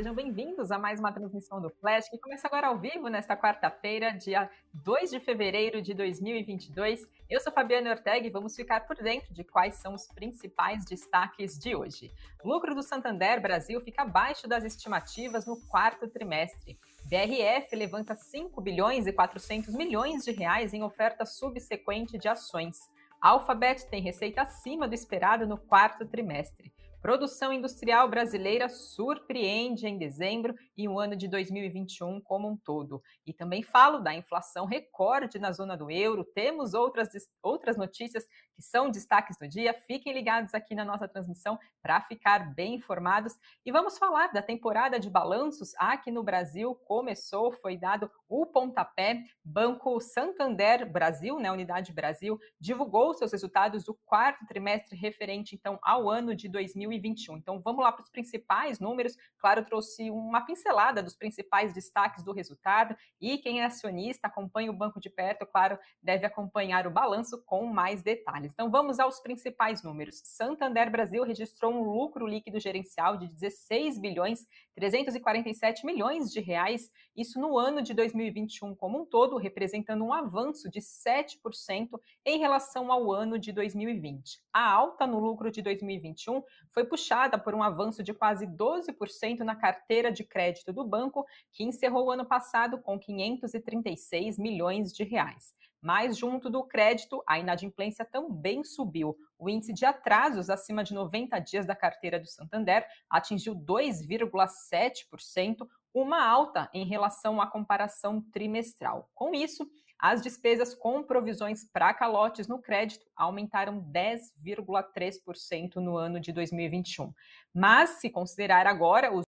Sejam bem-vindos a mais uma transmissão do Flash, que começa agora ao vivo nesta quarta-feira, dia 2 de fevereiro de 2022. Eu sou Fabiana Ortega e vamos ficar por dentro de quais são os principais destaques de hoje. Lucro do Santander Brasil fica abaixo das estimativas no quarto trimestre. BRF levanta 5 bilhões e 400 milhões de reais em oferta subsequente de ações. Alphabet tem receita acima do esperado no quarto trimestre. Produção industrial brasileira surpreende em dezembro e o ano de 2021 como um todo. E também falo da inflação recorde na zona do euro. Temos outras, outras notícias que são destaques do dia. Fiquem ligados aqui na nossa transmissão para ficar bem informados. E vamos falar da temporada de balanços aqui no Brasil. Começou, foi dado o pontapé. Banco Santander Brasil, né, Unidade Brasil, divulgou seus resultados do quarto trimestre referente então ao ano de 2021. 2021. Então vamos lá para os principais números. Claro, trouxe uma pincelada dos principais destaques do resultado e quem é acionista, acompanha o banco de perto, claro, deve acompanhar o balanço com mais detalhes. Então vamos aos principais números. Santander Brasil registrou um lucro líquido gerencial de 16 bilhões 347 milhões de reais, isso no ano de 2021 como um todo, representando um avanço de 7% em relação ao ano de 2020. A alta no lucro de 2021 foi puxada por um avanço de quase 12% na carteira de crédito do banco, que encerrou o ano passado com 536 milhões de reais. Mas, junto do crédito, a inadimplência também subiu. O índice de atrasos acima de 90 dias da carteira do Santander atingiu 2,7%, uma alta em relação à comparação trimestral. Com isso, as despesas com provisões para calotes no crédito aumentaram 10,3% no ano de 2021. Mas, se considerar agora os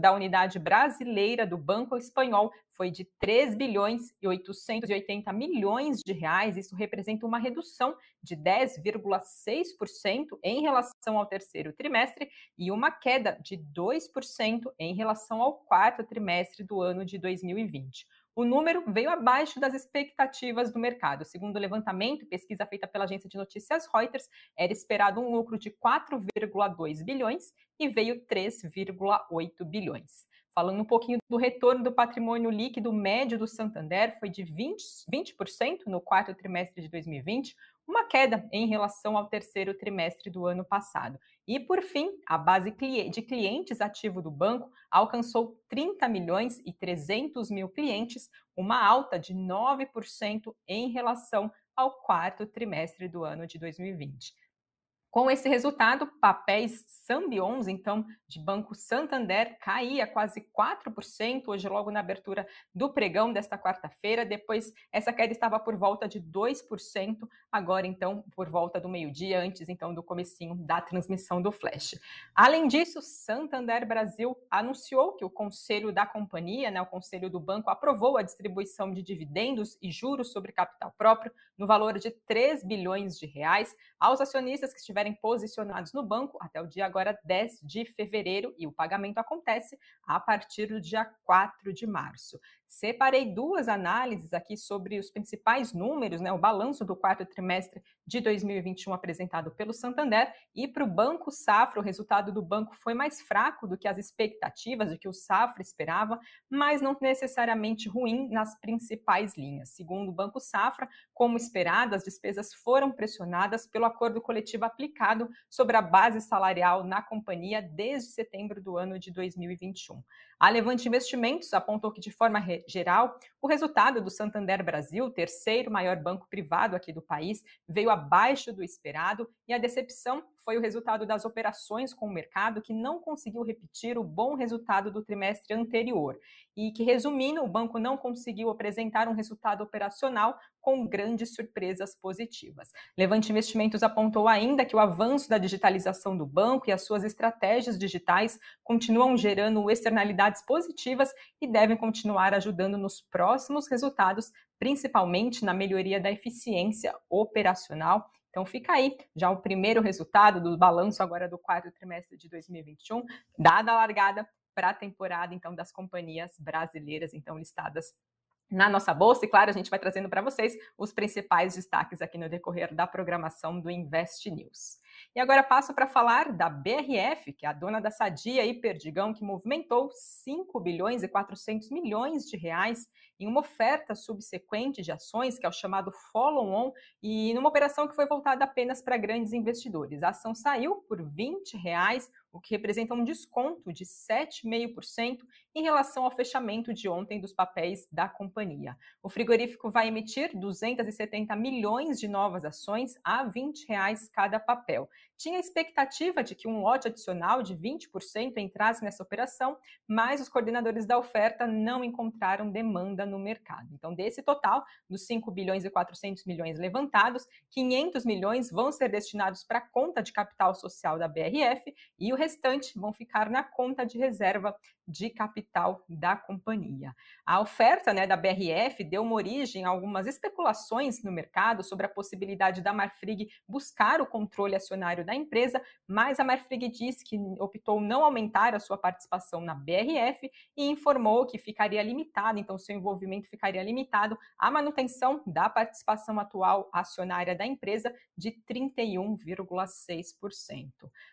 da unidade brasileira do Banco Espanhol foi de 3 bilhões e 880 milhões de reais. Isso representa uma redução de 10,6% em relação ao terceiro trimestre e uma queda de 2% em relação ao quarto trimestre do ano de 2020. O número veio abaixo das expectativas do mercado. Segundo o levantamento, pesquisa feita pela agência de notícias Reuters, era esperado um lucro de 4,2 bilhões e veio 3,8 bilhões. Falando um pouquinho do retorno do patrimônio líquido médio do Santander, foi de 20%, 20% no quarto trimestre de 2020, uma queda em relação ao terceiro trimestre do ano passado. E, por fim, a base de clientes ativo do banco alcançou 30 milhões e 300 mil clientes, uma alta de 9% em relação ao quarto trimestre do ano de 2020. Com esse resultado, papéis Sambions, então, de Banco Santander, caía quase 4%, hoje logo na abertura do pregão desta quarta-feira. Depois, essa queda estava por volta de 2%, agora, então, por volta do meio-dia, antes, então, do comecinho da transmissão do Flash. Além disso, Santander Brasil anunciou que o conselho da companhia, né, o conselho do banco, aprovou a distribuição de dividendos e juros sobre capital próprio no valor de 3 bilhões de reais aos acionistas que estiverem estiverem posicionados no banco até o dia agora 10 de fevereiro e o pagamento acontece a partir do dia 4 de março. Separei duas análises aqui sobre os principais números, né, o balanço do quarto trimestre de 2021 apresentado pelo Santander e para o Banco Safra, o resultado do banco foi mais fraco do que as expectativas de que o Safra esperava, mas não necessariamente ruim nas principais linhas. Segundo o Banco Safra, como esperado, as despesas foram pressionadas pelo acordo coletivo aplicado sobre a base salarial na companhia desde setembro do ano de 2021. A Levante Investimentos apontou que, de forma geral, o resultado do Santander Brasil, terceiro maior banco privado aqui do país, veio abaixo do esperado e a decepção foi o resultado das operações com o mercado, que não conseguiu repetir o bom resultado do trimestre anterior. E que, resumindo, o banco não conseguiu apresentar um resultado operacional com grandes surpresas positivas. Levante Investimentos apontou ainda que o avanço da digitalização do banco e as suas estratégias digitais continuam gerando externalidades positivas e devem continuar ajudando nos próximos resultados, principalmente na melhoria da eficiência operacional então fica aí já o primeiro resultado do balanço agora do quarto trimestre de 2021, dada a largada para a temporada então das companhias brasileiras então listadas na nossa bolsa. E claro, a gente vai trazendo para vocês os principais destaques aqui no decorrer da programação do Invest News. E agora passo para falar da BRF, que é a dona da Sadia e Perdigão, que movimentou 5 bilhões e 400 milhões de reais em uma oferta subsequente de ações, que é o chamado follow-on, e numa operação que foi voltada apenas para grandes investidores. A ação saiu por 20 reais, o que representa um desconto de 7,5% em relação ao fechamento de ontem dos papéis da companhia. O frigorífico vai emitir 270 milhões de novas ações a 20 reais cada papel. Tinha expectativa de que um lote adicional de 20% entrasse nessa operação, mas os coordenadores da oferta não encontraram demanda no mercado. Então, desse total, dos 5 bilhões e 400 milhões levantados, 500 milhões vão ser destinados para a conta de capital social da BRF e o restante vão ficar na conta de reserva de capital da companhia. A oferta né, da BRF deu uma origem a algumas especulações no mercado sobre a possibilidade da Marfrig buscar o controle acionário da empresa, mas a Marfrig disse que optou não aumentar a sua participação na BRF e informou que ficaria limitado, então seu envolvimento ficaria limitado à manutenção da participação atual acionária da empresa de 31,6%.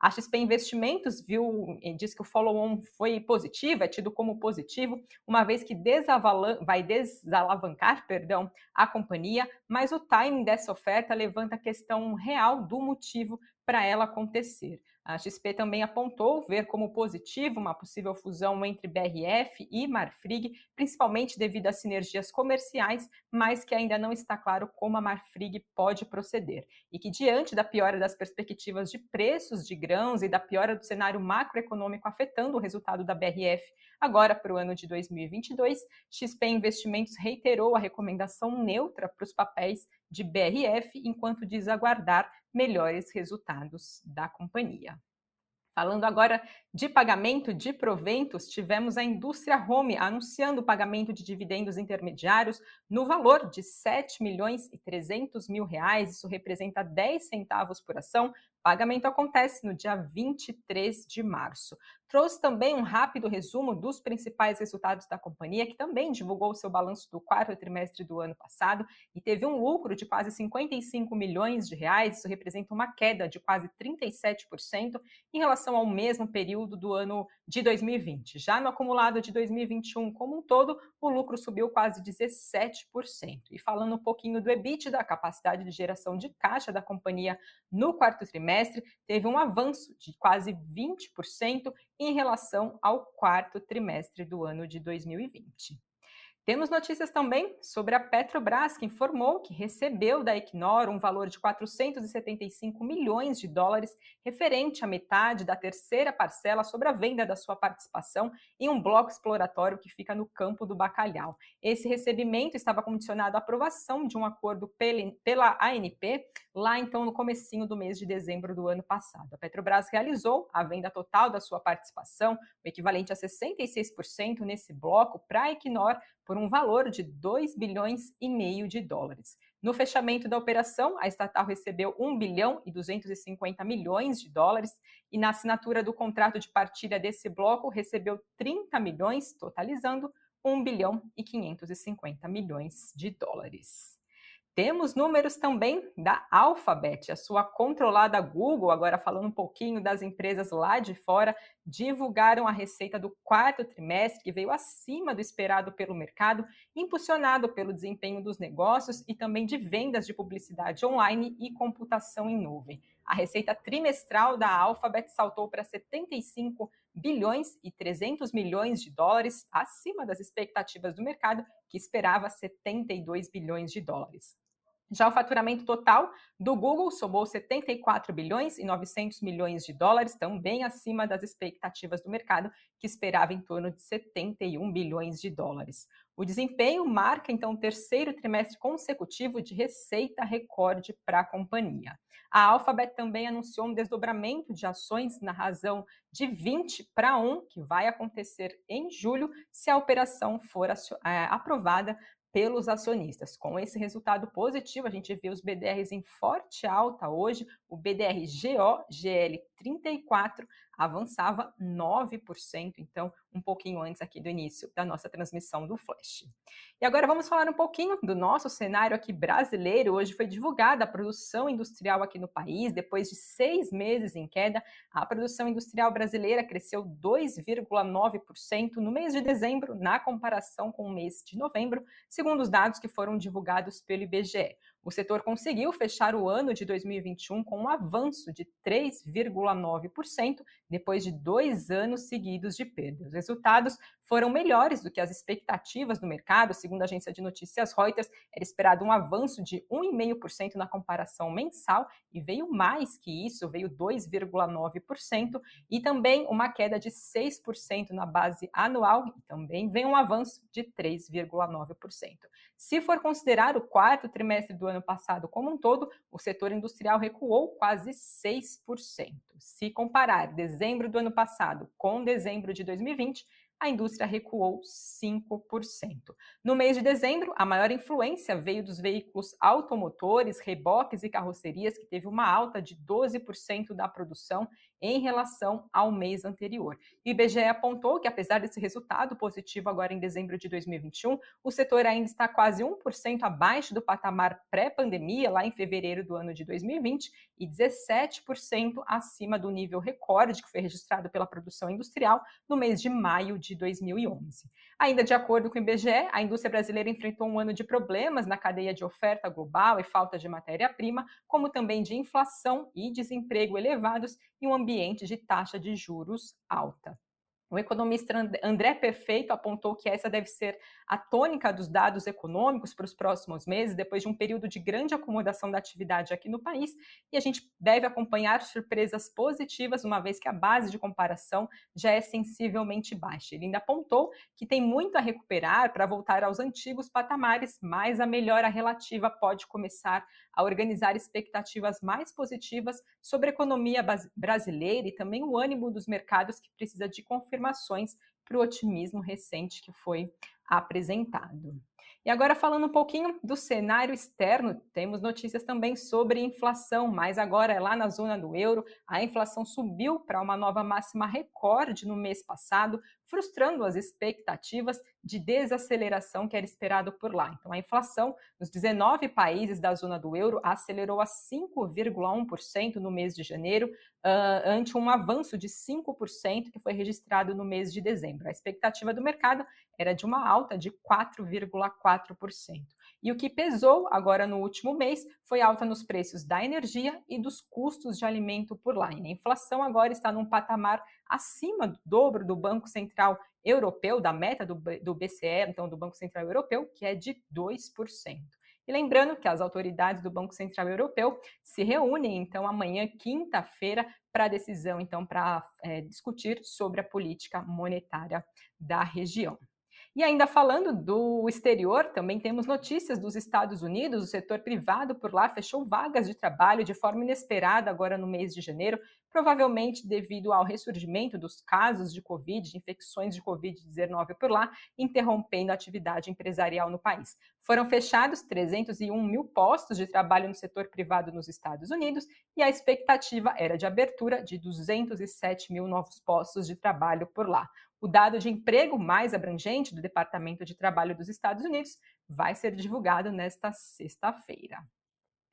A XP Investimentos viu, diz que o follow-on foi positivo, é tido como positivo, uma vez que vai desalavancar perdão, a companhia, mas o timing dessa oferta levanta a questão real do motivo para ela acontecer. A XP também apontou ver como positivo uma possível fusão entre BRF e Marfrig, principalmente devido às sinergias comerciais, mas que ainda não está claro como a Marfrig pode proceder. E que, diante da piora das perspectivas de preços de grãos e da piora do cenário macroeconômico afetando o resultado da BRF agora para o ano de 2022, XP Investimentos reiterou a recomendação neutra para os papéis de BRF, enquanto diz aguardar melhores resultados da companhia. Falando agora de pagamento de proventos, tivemos a indústria Home anunciando o pagamento de dividendos intermediários no valor de 7 milhões e 300 mil reais. Isso representa 10 centavos por ação. Pagamento acontece no dia 23 de março. Trouxe também um rápido resumo dos principais resultados da companhia, que também divulgou seu balanço do quarto trimestre do ano passado e teve um lucro de quase 55 milhões de reais. Isso representa uma queda de quase 37% em relação ao mesmo período do ano de 2020. Já no acumulado de 2021 como um todo, o lucro subiu quase 17%. E falando um pouquinho do EBIT, da capacidade de geração de caixa da companhia no quarto trimestre, teve um avanço de quase 20% em relação ao quarto trimestre do ano de 2020. Temos notícias também sobre a Petrobras, que informou que recebeu da Equinor um valor de 475 milhões de dólares, referente à metade da terceira parcela sobre a venda da sua participação em um bloco exploratório que fica no campo do Bacalhau. Esse recebimento estava condicionado à aprovação de um acordo pela ANP, lá então no comecinho do mês de dezembro do ano passado. A Petrobras realizou a venda total da sua participação, o equivalente a 66% nesse bloco, para a Equinor, por um valor de 2 bilhões e meio de dólares. No fechamento da operação, a estatal recebeu 1 bilhão e 250 milhões de dólares e na assinatura do contrato de partilha desse bloco recebeu 30 milhões, totalizando 1 bilhão e 550 milhões de dólares. Temos números também da Alphabet, a sua controlada Google, agora falando um pouquinho das empresas lá de fora, divulgaram a receita do quarto trimestre, que veio acima do esperado pelo mercado, impulsionado pelo desempenho dos negócios e também de vendas de publicidade online e computação em nuvem. A receita trimestral da Alphabet saltou para 75 bilhões e 300 milhões de dólares, acima das expectativas do mercado, que esperava 72 bilhões de dólares. Já o faturamento total do Google somou 74 bilhões e 900 milhões de dólares, também acima das expectativas do mercado, que esperava em torno de 71 bilhões de dólares. O desempenho marca então o terceiro trimestre consecutivo de receita recorde para a companhia. A Alphabet também anunciou um desdobramento de ações na razão de 20 para 1, que vai acontecer em julho, se a operação for é, aprovada pelos acionistas. Com esse resultado positivo, a gente vê os BDRs em forte alta hoje, o BDR GO GL 34 avançava 9%, então um pouquinho antes aqui do início da nossa transmissão do Flash. E agora vamos falar um pouquinho do nosso cenário aqui brasileiro. Hoje foi divulgada a produção industrial aqui no país, depois de seis meses em queda, a produção industrial brasileira cresceu 2,9% no mês de dezembro, na comparação com o mês de novembro, segundo os dados que foram divulgados pelo IBGE. O setor conseguiu fechar o ano de 2021 com um avanço de 3,9%, depois de dois anos seguidos de perda. Os resultados foram melhores do que as expectativas do mercado, segundo a agência de notícias Reuters, era esperado um avanço de 1,5% na comparação mensal e veio mais que isso, veio 2,9%, e também uma queda de 6% na base anual, e também veio um avanço de 3,9%. Se for considerar o quarto trimestre do ano passado como um todo, o setor industrial recuou quase 6%. Se comparar dezembro do ano passado com dezembro de 2020, a indústria recuou 5%. No mês de dezembro, a maior influência veio dos veículos automotores, reboques e carrocerias, que teve uma alta de 12% da produção em relação ao mês anterior. O IBGE apontou que, apesar desse resultado positivo agora em dezembro de 2021, o setor ainda está quase 1% abaixo do patamar pré-pandemia, lá em fevereiro do ano de 2020, e 17% acima do nível recorde que foi registrado pela produção industrial no mês de maio de 2011. Ainda de acordo com o IBGE, a indústria brasileira enfrentou um ano de problemas na cadeia de oferta global e falta de matéria-prima, como também de inflação e desemprego elevados e um ambiente de taxa de juros alta. O economista André Perfeito apontou que essa deve ser a tônica dos dados econômicos para os próximos meses, depois de um período de grande acomodação da atividade aqui no país, e a gente deve acompanhar surpresas positivas, uma vez que a base de comparação já é sensivelmente baixa. Ele ainda apontou que tem muito a recuperar para voltar aos antigos patamares, mas a melhora relativa pode começar a organizar expectativas mais positivas sobre a economia brasileira e também o ânimo dos mercados que precisa de confirmações para o otimismo recente que foi apresentado. E agora falando um pouquinho do cenário externo, temos notícias também sobre inflação, mas agora é lá na zona do euro, a inflação subiu para uma nova máxima recorde no mês passado, frustrando as expectativas de desaceleração que era esperado por lá. Então, a inflação nos 19 países da zona do euro acelerou a 5,1% no mês de janeiro, uh, ante um avanço de 5% que foi registrado no mês de dezembro. A expectativa do mercado era de uma alta de 4,4%. E o que pesou agora no último mês foi alta nos preços da energia e dos custos de alimento por lá. E a inflação agora está num patamar acima do dobro do Banco Central Europeu, da meta do, do BCE, então do Banco Central Europeu, que é de 2%. E lembrando que as autoridades do Banco Central Europeu se reúnem então amanhã, quinta-feira, para decisão, então, para é, discutir sobre a política monetária da região. E ainda falando do exterior, também temos notícias dos Estados Unidos. O setor privado por lá fechou vagas de trabalho de forma inesperada agora no mês de janeiro, provavelmente devido ao ressurgimento dos casos de Covid, de infecções de Covid-19 por lá, interrompendo a atividade empresarial no país. Foram fechados 301 mil postos de trabalho no setor privado nos Estados Unidos e a expectativa era de abertura de 207 mil novos postos de trabalho por lá. O dado de emprego mais abrangente do Departamento de Trabalho dos Estados Unidos vai ser divulgado nesta sexta-feira.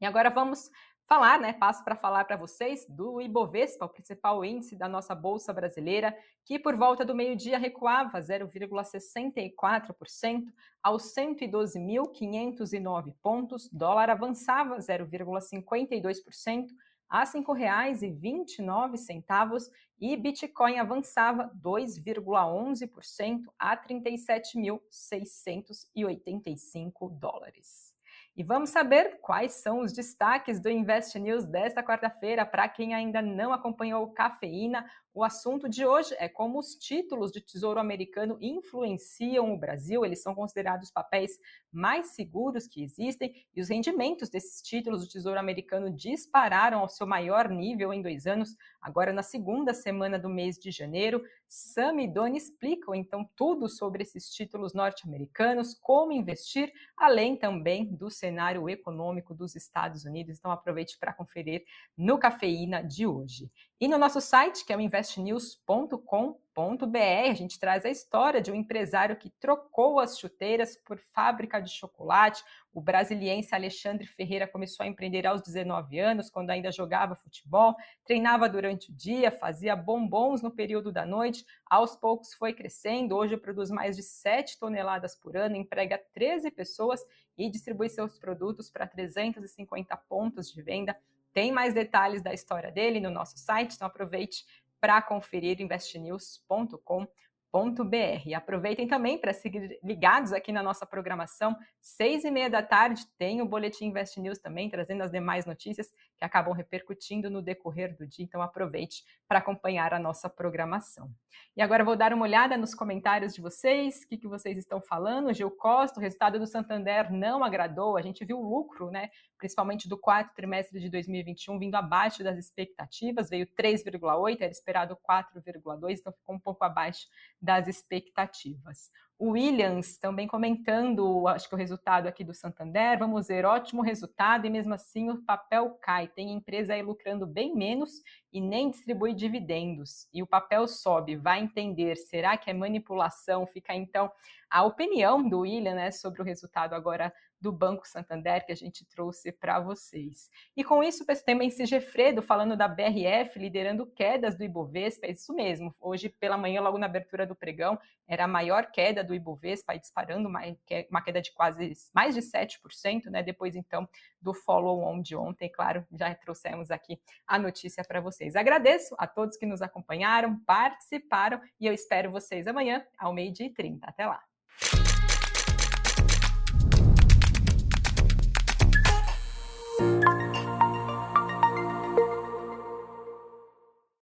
E agora vamos falar, né? Passo para falar para vocês do Ibovespa, o principal índice da nossa bolsa brasileira, que por volta do meio-dia recuava 0,64% aos 112.509 pontos, dólar avançava 0,52% a R$ 5,29 e Bitcoin avançava 2,11% a 37.685 dólares. E vamos saber quais são os destaques do Invest News desta quarta-feira. Para quem ainda não acompanhou o Cafeína, o assunto de hoje é como os títulos de Tesouro Americano influenciam o Brasil. Eles são considerados papéis mais seguros que existem e os rendimentos desses títulos do Tesouro Americano dispararam ao seu maior nível em dois anos, agora na segunda semana do mês de janeiro. Sam e Doni explicam então tudo sobre esses títulos norte-americanos, como investir, além também do cenário econômico dos Estados Unidos. Então aproveite para conferir no Cafeína de hoje. E no nosso site, que é o Invest investnews.com.br. A gente traz a história de um empresário que trocou as chuteiras por fábrica de chocolate. O brasiliense Alexandre Ferreira começou a empreender aos 19 anos, quando ainda jogava futebol, treinava durante o dia, fazia bombons no período da noite. Aos poucos foi crescendo. Hoje produz mais de 7 toneladas por ano, emprega 13 pessoas e distribui seus produtos para 350 pontos de venda tem mais detalhes da história dele no nosso site, então aproveite para conferir investnews.com.br. Aproveitem também para seguir ligados aqui na nossa programação. Seis e meia da tarde tem o Boletim Invest News também, trazendo as demais notícias que acabam repercutindo no decorrer do dia. Então aproveite para acompanhar a nossa programação. E agora vou dar uma olhada nos comentários de vocês, o que, que vocês estão falando. Gil Costa, o resultado do Santander não agradou. A gente viu o lucro, né? Principalmente do quarto trimestre de 2021, vindo abaixo das expectativas, veio 3,8, era esperado 4,2, então ficou um pouco abaixo das expectativas. O Williams também comentando, acho que o resultado aqui do Santander, vamos ver, ótimo resultado e mesmo assim o papel cai. Tem empresa aí lucrando bem menos e nem distribui dividendos. E o papel sobe, vai entender, será que é manipulação? Fica então a opinião do William né, sobre o resultado agora do Banco Santander que a gente trouxe para vocês. E com isso, também esse Gefredo falando da BRF liderando quedas do Ibovespa, é isso mesmo. Hoje pela manhã, logo na abertura do pregão, era a maior queda do Ibovespa, disparando uma queda de quase mais de 7%, né? Depois então do follow-on de ontem, claro, já trouxemos aqui a notícia para vocês. Agradeço a todos que nos acompanharam, participaram e eu espero vocês amanhã ao meio-dia e 30. Até lá.